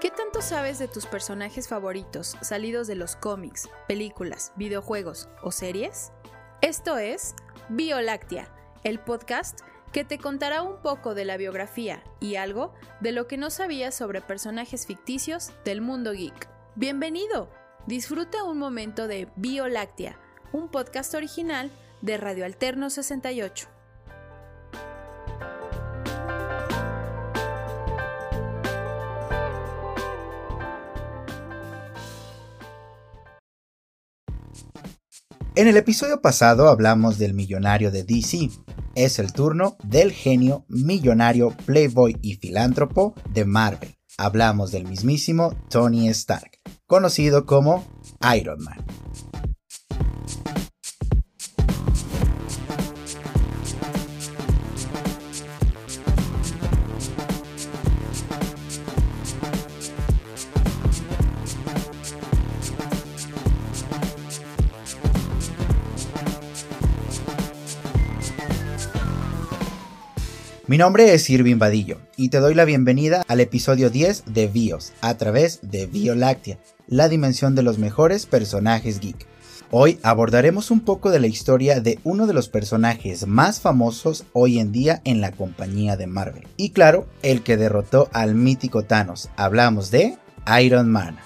¿Qué tanto sabes de tus personajes favoritos salidos de los cómics, películas, videojuegos o series? Esto es Bioláctea, el podcast que te contará un poco de la biografía y algo de lo que no sabías sobre personajes ficticios del mundo geek. Bienvenido, disfruta un momento de Bioláctea, un podcast original de Radio Alterno 68. En el episodio pasado hablamos del millonario de DC. Es el turno del genio, millonario, playboy y filántropo de Marvel. Hablamos del mismísimo Tony Stark, conocido como Iron Man. Mi nombre es Irving Vadillo y te doy la bienvenida al episodio 10 de BIOS a través de Bioláctea, la dimensión de los mejores personajes geek. Hoy abordaremos un poco de la historia de uno de los personajes más famosos hoy en día en la compañía de Marvel. Y claro, el que derrotó al mítico Thanos. Hablamos de Iron Man.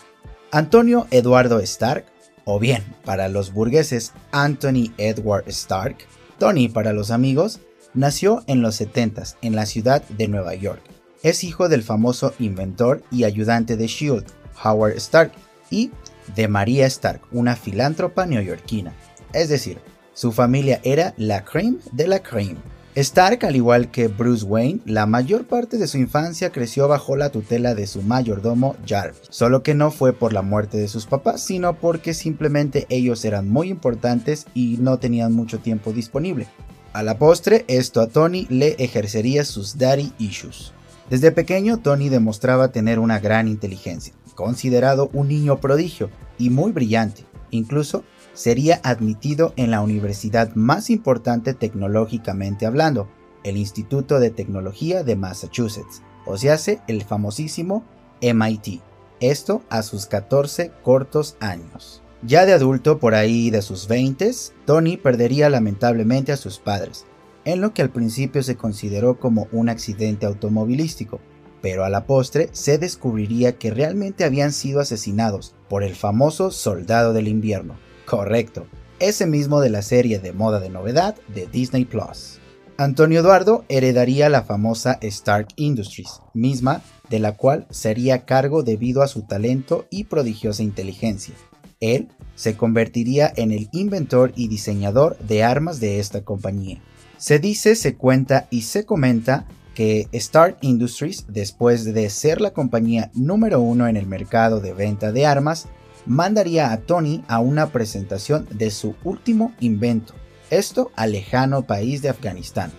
Antonio Eduardo Stark, o bien para los burgueses Anthony Edward Stark, Tony para los amigos, Nació en los 70 en la ciudad de Nueva York. Es hijo del famoso inventor y ayudante de Shield, Howard Stark, y de María Stark, una filántropa neoyorquina. Es decir, su familia era la cream de la cream. Stark, al igual que Bruce Wayne, la mayor parte de su infancia creció bajo la tutela de su mayordomo Jarvis, solo que no fue por la muerte de sus papás, sino porque simplemente ellos eran muy importantes y no tenían mucho tiempo disponible. A la postre, esto a Tony le ejercería sus daddy issues. Desde pequeño, Tony demostraba tener una gran inteligencia, considerado un niño prodigio y muy brillante. Incluso sería admitido en la universidad más importante tecnológicamente hablando, el Instituto de Tecnología de Massachusetts, o se hace el famosísimo MIT. Esto a sus 14 cortos años. Ya de adulto, por ahí de sus 20, Tony perdería lamentablemente a sus padres, en lo que al principio se consideró como un accidente automovilístico, pero a la postre se descubriría que realmente habían sido asesinados por el famoso Soldado del Invierno. Correcto, ese mismo de la serie de moda de novedad de Disney Plus. Antonio Eduardo heredaría la famosa Stark Industries, misma de la cual sería cargo debido a su talento y prodigiosa inteligencia. Él se convertiría en el inventor y diseñador de armas de esta compañía. Se dice, se cuenta y se comenta que Stark Industries, después de ser la compañía número uno en el mercado de venta de armas, mandaría a Tony a una presentación de su último invento, esto al lejano país de Afganistán,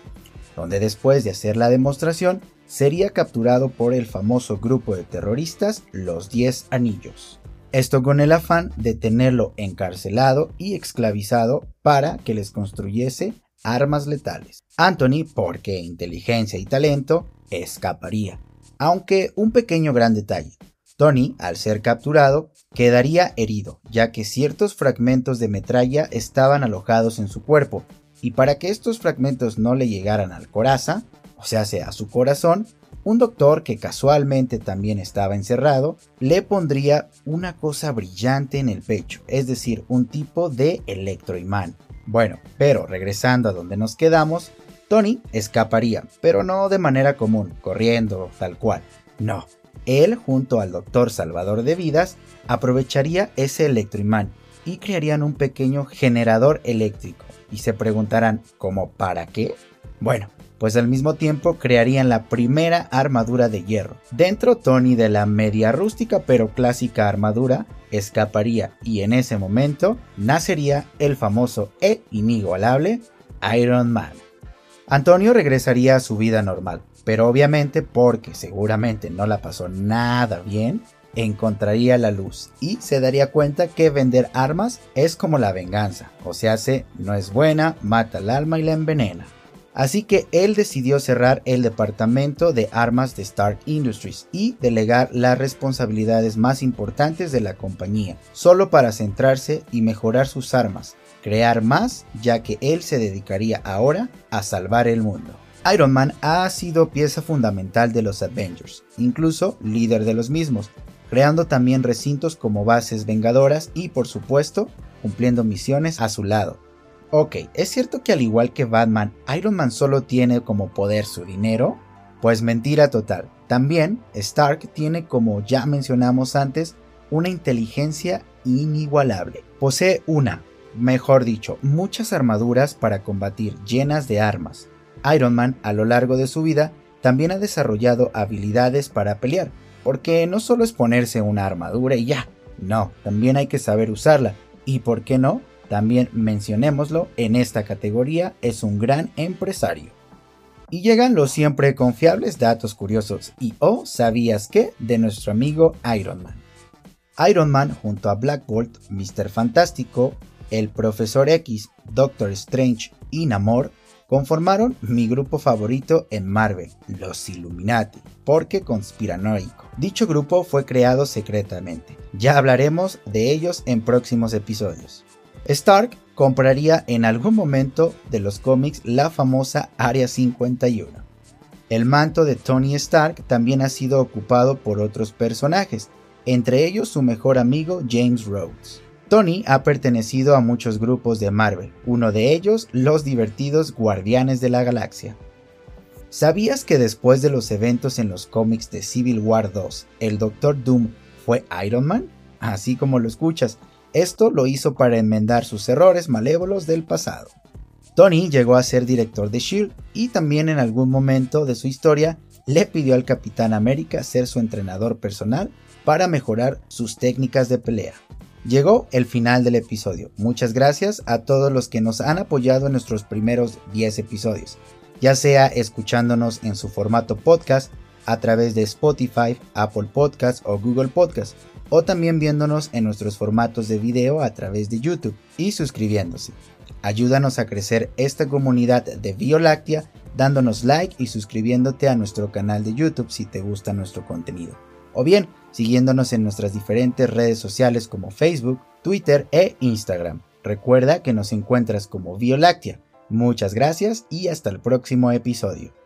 donde después de hacer la demostración sería capturado por el famoso grupo de terroristas Los Diez Anillos. Esto con el afán de tenerlo encarcelado y esclavizado para que les construyese armas letales. Anthony, porque inteligencia y talento, escaparía. Aunque un pequeño gran detalle. Tony, al ser capturado, quedaría herido, ya que ciertos fragmentos de metralla estaban alojados en su cuerpo, y para que estos fragmentos no le llegaran al coraza, o sea, a su corazón, un doctor que casualmente también estaba encerrado le pondría una cosa brillante en el pecho, es decir, un tipo de electroimán. Bueno, pero regresando a donde nos quedamos, Tony escaparía, pero no de manera común, corriendo tal cual. No, él junto al doctor Salvador de Vidas aprovecharía ese electroimán y crearían un pequeño generador eléctrico. Y se preguntarán, ¿cómo para qué? Bueno, pues al mismo tiempo crearían la primera armadura de hierro. Dentro Tony de la media rústica pero clásica armadura escaparía y en ese momento nacería el famoso e inigualable Iron Man. Antonio regresaría a su vida normal, pero obviamente porque seguramente no la pasó nada bien, encontraría la luz y se daría cuenta que vender armas es como la venganza, o sea, no es buena, mata el alma y la envenena. Así que él decidió cerrar el departamento de armas de Stark Industries y delegar las responsabilidades más importantes de la compañía, solo para centrarse y mejorar sus armas, crear más, ya que él se dedicaría ahora a salvar el mundo. Iron Man ha sido pieza fundamental de los Avengers, incluso líder de los mismos, creando también recintos como bases vengadoras y por supuesto cumpliendo misiones a su lado. Ok, ¿es cierto que al igual que Batman, Iron Man solo tiene como poder su dinero? Pues mentira total. También Stark tiene, como ya mencionamos antes, una inteligencia inigualable. Posee una, mejor dicho, muchas armaduras para combatir llenas de armas. Iron Man a lo largo de su vida también ha desarrollado habilidades para pelear, porque no solo es ponerse una armadura y ya, no, también hay que saber usarla, y por qué no, también mencionémoslo, en esta categoría es un gran empresario. Y llegan los siempre confiables datos curiosos y o oh, sabías que de nuestro amigo Iron Man. Iron Man junto a Black Bolt, Mr. Fantástico, el Profesor X, Doctor Strange y Namor conformaron mi grupo favorito en Marvel, los Illuminati, porque conspiranoico. Dicho grupo fue creado secretamente. Ya hablaremos de ellos en próximos episodios. Stark compraría en algún momento de los cómics la famosa Área 51. El manto de Tony Stark también ha sido ocupado por otros personajes, entre ellos su mejor amigo James Rhodes. Tony ha pertenecido a muchos grupos de Marvel, uno de ellos los divertidos Guardianes de la Galaxia. ¿Sabías que después de los eventos en los cómics de Civil War 2, el Doctor Doom fue Iron Man? Así como lo escuchas, esto lo hizo para enmendar sus errores malévolos del pasado. Tony llegó a ser director de Shield y también en algún momento de su historia le pidió al Capitán América ser su entrenador personal para mejorar sus técnicas de pelea. Llegó el final del episodio. Muchas gracias a todos los que nos han apoyado en nuestros primeros 10 episodios, ya sea escuchándonos en su formato podcast a través de Spotify, Apple Podcasts o Google Podcasts o también viéndonos en nuestros formatos de video a través de YouTube y suscribiéndose. Ayúdanos a crecer esta comunidad de Bioláctea dándonos like y suscribiéndote a nuestro canal de YouTube si te gusta nuestro contenido. O bien siguiéndonos en nuestras diferentes redes sociales como Facebook, Twitter e Instagram. Recuerda que nos encuentras como Bioláctea. Muchas gracias y hasta el próximo episodio.